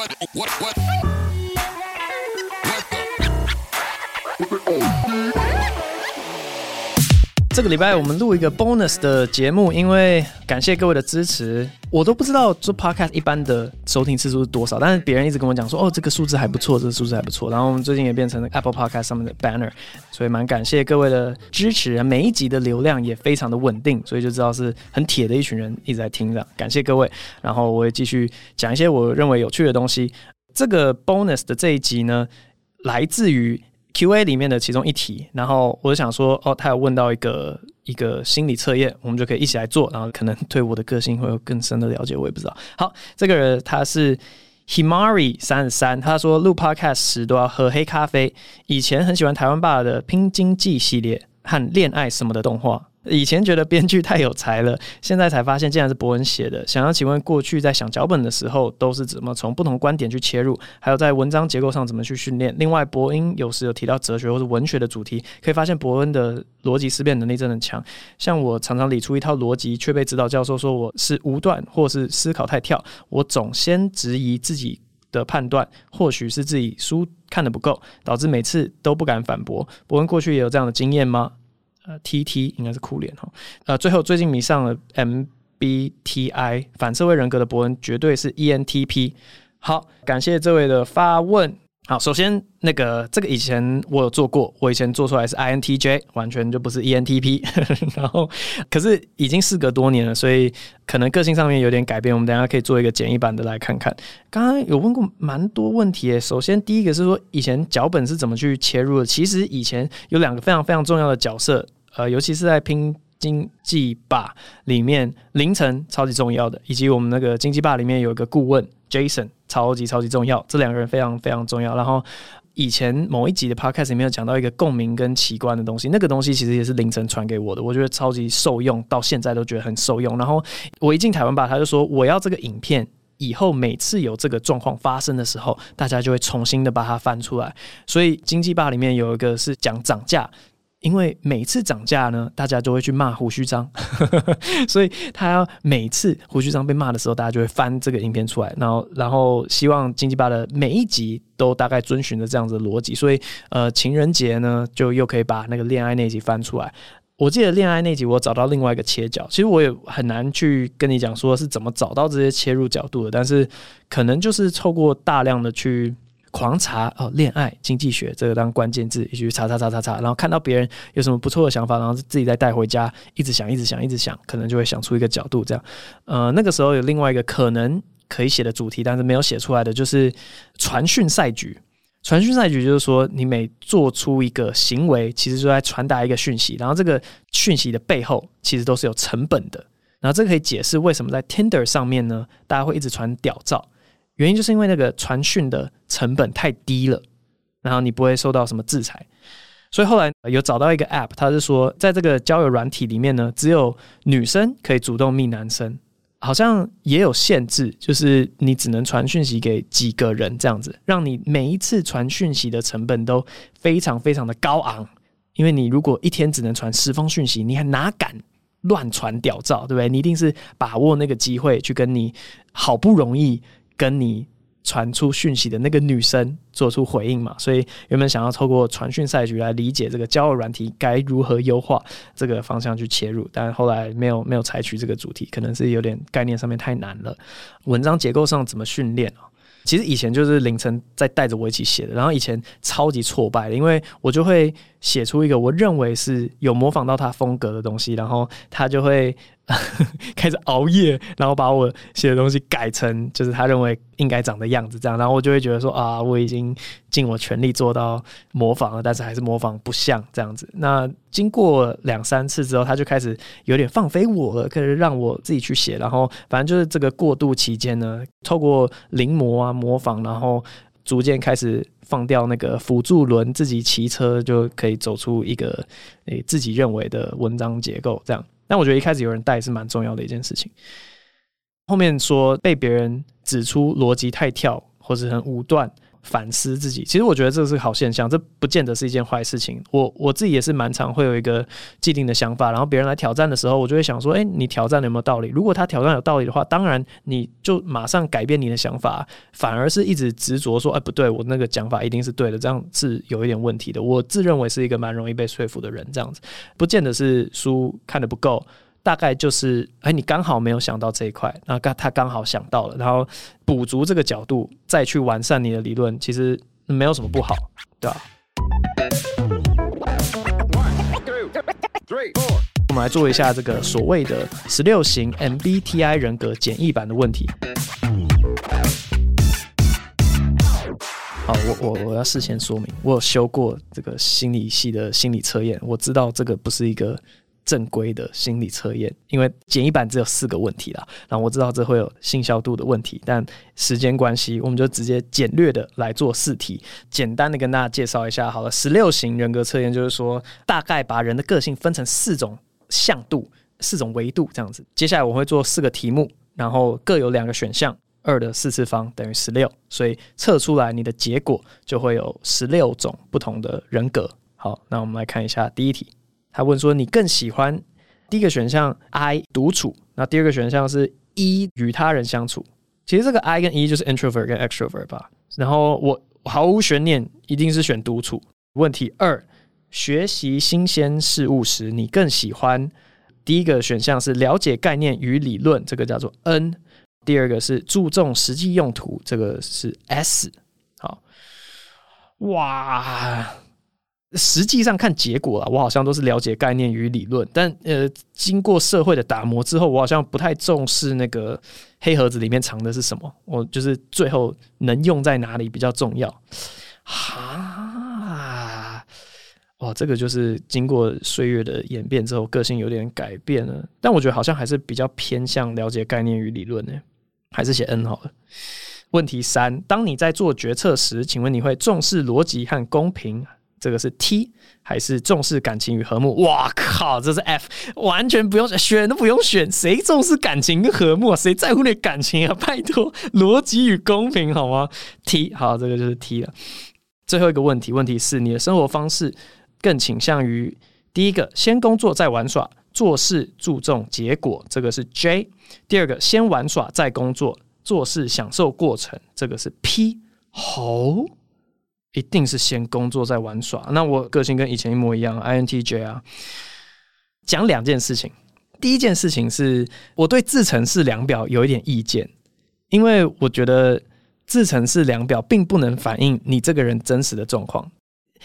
what, what, what? 这个礼拜我们录一个 bonus 的节目，因为感谢各位的支持，我都不知道做 podcast 一般的收听次数是多少，但是别人一直跟我讲说，哦，这个数字还不错，这个数字还不错。然后我们最近也变成了 Apple Podcast 上面的 banner，所以蛮感谢各位的支持，每一集的流量也非常的稳定，所以就知道是很铁的一群人一直在听的，感谢各位。然后我会继续讲一些我认为有趣的东西。这个 bonus 的这一集呢，来自于。Q&A 里面的其中一题，然后我就想说，哦，他有问到一个一个心理测验，我们就可以一起来做，然后可能对我的个性会有更深的了解，我也不知道。好，这个人他是 Himari 三十三，他说录 Podcast 时都要喝黑咖啡，以前很喜欢台湾爸的拼经济系列和恋爱什么的动画。以前觉得编剧太有才了，现在才发现竟然是博恩写的。想要请问，过去在想脚本的时候，都是怎么从不同观点去切入？还有在文章结构上怎么去训练？另外，博恩有时有提到哲学或是文学的主题，可以发现博恩的逻辑思辨能力真的强。像我常常理出一套逻辑，却被指导教授说我是无断或是思考太跳。我总先质疑自己的判断，或许是自己书看得不够，导致每次都不敢反驳。博恩过去也有这样的经验吗？呃，T T 应该是酷脸哈。呃，最后最近迷上了 M B T I 反社会人格的伯恩，绝对是 E N T P。好，感谢这位的发问。好，首先那个这个以前我有做过，我以前做出来是 I N T J，完全就不是 E N T P。然后可是已经事隔多年了，所以可能个性上面有点改变。我们等下可以做一个简易版的来看看。刚刚有问过蛮多问题诶。首先第一个是说以前脚本是怎么去切入的？其实以前有两个非常非常重要的角色。呃，尤其是在拼经济吧里面，凌晨超级重要的，以及我们那个经济吧里面有一个顾问 Jason，超级超级重要，这两个人非常非常重要。然后以前某一集的 Podcast 里面有讲到一个共鸣跟奇观的东西，那个东西其实也是凌晨传给我的，我觉得超级受用，到现在都觉得很受用。然后我一进台湾吧，他就说我要这个影片，以后每次有这个状况发生的时候，大家就会重新的把它翻出来。所以经济吧里面有一个是讲涨价。因为每次涨价呢，大家就会去骂胡须张，所以他要每次胡须张被骂的时候，大家就会翻这个影片出来，然后然后希望经济吧的每一集都大概遵循着这样子的逻辑，所以呃情人节呢就又可以把那个恋爱那集翻出来。我记得恋爱那集我找到另外一个切角，其实我也很难去跟你讲说是怎么找到这些切入角度的，但是可能就是透过大量的去。狂查哦，恋爱经济学这个当关键字，一直查查查查查，然后看到别人有什么不错的想法，然后自己再带回家，一直想，一直想，一直想，可能就会想出一个角度。这样，呃，那个时候有另外一个可能可以写的主题，但是没有写出来的，就是传讯赛局。传讯赛局就是说，你每做出一个行为，其实就在传达一个讯息，然后这个讯息的背后其实都是有成本的。然后这可以解释为什么在 Tinder 上面呢，大家会一直传屌照。原因就是因为那个传讯的成本太低了，然后你不会受到什么制裁，所以后来有找到一个 App，它是说在这个交友软体里面呢，只有女生可以主动密男生，好像也有限制，就是你只能传讯息给几个人这样子，让你每一次传讯息的成本都非常非常的高昂，因为你如果一天只能传十封讯息，你还哪敢乱传屌照，对不对？你一定是把握那个机会去跟你好不容易。跟你传出讯息的那个女生做出回应嘛，所以原本想要透过传讯赛局来理解这个交友软体该如何优化这个方向去切入，但后来没有没有采取这个主题，可能是有点概念上面太难了。文章结构上怎么训练啊？其实以前就是凌晨在带着我一起写的，然后以前超级挫败的，因为我就会写出一个我认为是有模仿到他风格的东西，然后他就会。开始熬夜，然后把我写的东西改成就是他认为应该长的样子，这样，然后我就会觉得说啊，我已经尽我全力做到模仿了，但是还是模仿不像这样子。那经过两三次之后，他就开始有点放飞我了，开始让我自己去写。然后反正就是这个过渡期间呢，透过临摹啊模仿，然后逐渐开始放掉那个辅助轮，自己骑车就可以走出一个诶、自己认为的文章结构这样。但我觉得一开始有人带是蛮重要的一件事情。后面说被别人指出逻辑太跳或者很武断，反思自己。其实我觉得这是好现象，这不见得是一件坏事情。我我自己也是蛮常会有一个既定的想法，然后别人来挑战的时候，我就会想说：诶，你挑战有没有道理？如果他挑战有道理的话，当然你就马上改变你的想法，反而是一直执着说：诶，不对，我那个讲法一定是对的，这样是有一点问题的。我自认为是一个蛮容易被说服的人，这样子不见得是书看得不够。大概就是，哎，你刚好没有想到这一块，那刚他刚好想到了，然后补足这个角度，再去完善你的理论，其实没有什么不好，对吧？我们来做一下这个所谓的十六型 MBTI 人格简易版的问题。好，我我我要事先说明，我有修过这个心理系的心理测验，我知道这个不是一个。正规的心理测验，因为简易版只有四个问题啦。然后我知道这会有信效度的问题，但时间关系，我们就直接简略的来做四题，简单的跟大家介绍一下。好了，十六型人格测验就是说，大概把人的个性分成四种向度、四种维度这样子。接下来我会做四个题目，然后各有两个选项，二的四次方等于十六，所以测出来你的结果就会有十六种不同的人格。好，那我们来看一下第一题。他问说：“你更喜欢第一个选项 I 独处，那第二个选项是 E 与他人相处。其实这个 I 跟 E 就是 introvert 跟 extrovert 吧。然后我毫无悬念，一定是选独处。问题二：学习新鲜事物时，你更喜欢第一个选项是了解概念与理论，这个叫做 N；第二个是注重实际用途，这个是 S。好，哇！”实际上看结果啊，我好像都是了解概念与理论，但呃，经过社会的打磨之后，我好像不太重视那个黑盒子里面藏的是什么，我就是最后能用在哪里比较重要。哈，哇，这个就是经过岁月的演变之后，个性有点改变了，但我觉得好像还是比较偏向了解概念与理论呢，还是写 N 好了。问题三，当你在做决策时，请问你会重视逻辑和公平？这个是 T 还是重视感情与和睦？哇靠，这是 F，完全不用选，都不用选。谁重视感情跟和睦啊？谁在乎你感情啊？拜托，逻辑与公平好吗？T 好，这个就是 T 了。最后一个问题，问题是你的生活方式更倾向于第一个，先工作再玩耍，做事注重结果，这个是 J；第二个，先玩耍再工作，做事享受过程，这个是 P。好。一定是先工作再玩耍。那我个性跟以前一模一样，INTJ 啊。讲两件事情，第一件事情是我对自成式量表有一点意见，因为我觉得自成式量表并不能反映你这个人真实的状况。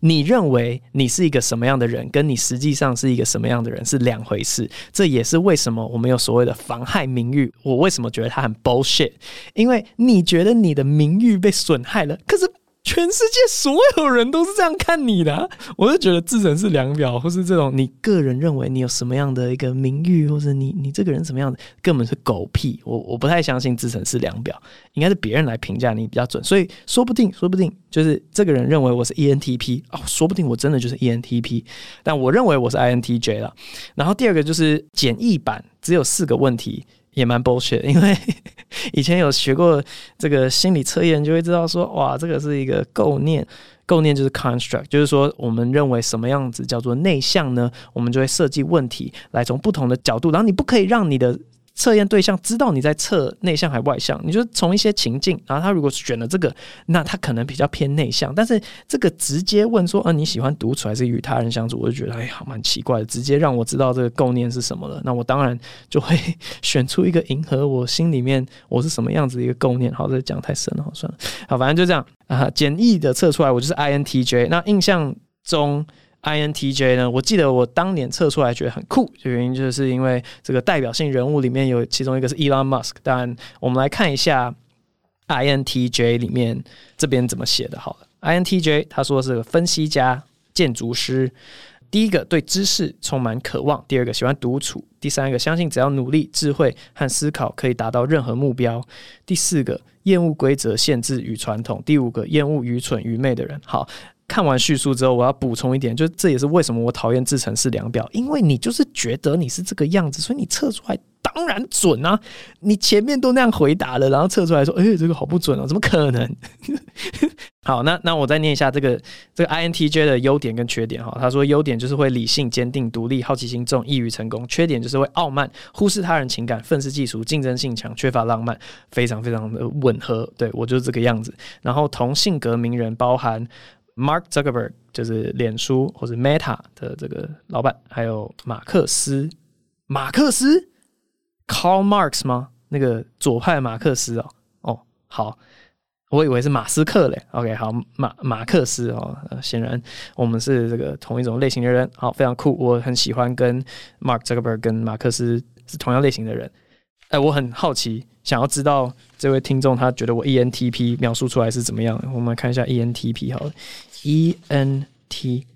你认为你是一个什么样的人，跟你实际上是一个什么样的人是两回事。这也是为什么我们有所谓的妨害名誉。我为什么觉得他很 bullshit？因为你觉得你的名誉被损害了，可是。全世界所有人都是这样看你的，我就觉得自成是量表，或是这种你个人认为你有什么样的一个名誉，或者你你这个人什么样的，根本是狗屁。我我不太相信自成是量表，应该是别人来评价你比较准。所以说不定，说不定就是这个人认为我是 ENTP 哦，说不定我真的就是 ENTP，但我认为我是 INTJ 了。然后第二个就是简易版，只有四个问题。也蛮 bullshit，因为 以前有学过这个心理测验，就会知道说，哇，这个是一个构念，构念就是 construct，就是说我们认为什么样子叫做内向呢？我们就会设计问题来从不同的角度，然后你不可以让你的。测验对象知道你在测内向还外向，你就从一些情境，然后他如果选了这个，那他可能比较偏内向。但是这个直接问说，呃，你喜欢独处还是与他人相处？我就觉得哎呀，蛮奇怪的。直接让我知道这个构念是什么了，那我当然就会选出一个迎合我心里面我是什么样子的一个构念。好，这讲太深了，好算了。好，反正就这样啊，简易的测出来，我就是 INTJ。那印象中。INTJ 呢？我记得我当年测出来觉得很酷，原因就是因为这个代表性人物里面有其中一个是 Elon Musk。但，我们来看一下 INTJ 里面这边怎么写的。好了，INTJ 他说是分析家、建筑师。第一个对知识充满渴望，第二个喜欢独处，第三个相信只要努力、智慧和思考可以达到任何目标，第四个厌恶规则、限制与传统，第五个厌恶愚蠢、愚昧的人。好。看完叙述之后，我要补充一点，就这也是为什么我讨厌自成式量表，因为你就是觉得你是这个样子，所以你测出来当然准啊！你前面都那样回答了，然后测出来说，哎，这个好不准哦，怎么可能？好，那那我再念一下这个这个 INTJ 的优点跟缺点哈。他说优点就是会理性、坚定、独立、好奇心重、易于成功；缺点就是会傲慢、忽视他人情感、愤世嫉俗、竞争性强、缺乏浪漫，非常非常的吻合。对，我就是这个样子。然后同性格名人包含 Mark Zuckerberg，就是脸书或者 Meta 的这个老板，还有马克思，马克思？Karl Marx 吗？那个左派马克思哦，哦，好。我以为是马斯克嘞，OK，好，马马克思哦，显然我们是这个同一种类型的人，好，非常酷，我很喜欢跟 Mark Zuckerberg 跟马克思是同样类型的人，哎，我很好奇，想要知道这位听众他觉得我 ENTP 描述出来是怎么样，我们来看一下 ENTP 好了，ENTP。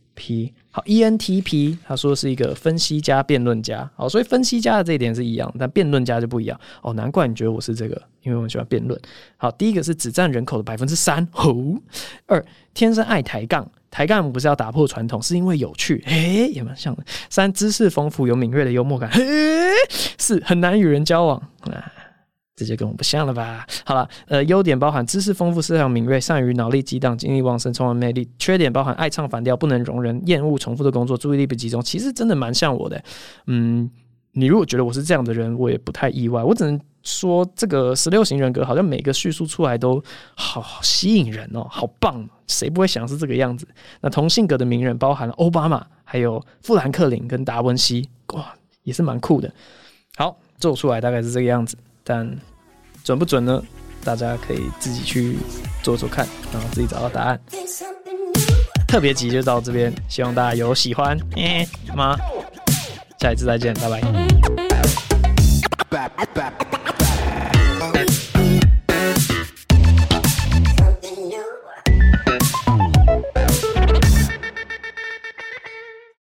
好，ENTP 他说是一个分析家、辩论家。好，所以分析家的这一点是一样，但辩论家就不一样。哦，难怪你觉得我是这个，因为我喜欢辩论。好，第一个是只占人口的百分之三。哦，二天生爱抬杠，抬杠不是要打破传统，是因为有趣。诶，也蛮像的。三知识丰富，有敏锐的幽默感。嘿，四很难与人交往。啊直接跟我不像了吧？好了，呃，优点包含知识丰富、思想敏锐、善于脑力激荡、精力旺盛、充满魅力。缺点包含爱唱反调、不能容忍、厌恶重复的工作、注意力不集中。其实真的蛮像我的。嗯，你如果觉得我是这样的人，我也不太意外。我只能说，这个十六型人格好像每个叙述出来都好吸引人哦，好棒！谁不会想是这个样子？那同性格的名人包含了奥巴马、还有富兰克林跟达文西，哇，也是蛮酷的。好，做出来大概是这个样子，但。准不准呢？大家可以自己去做做看，然后自己找到答案。特别集就到这边，希望大家有喜欢，欸、吗？下一次再见，拜拜。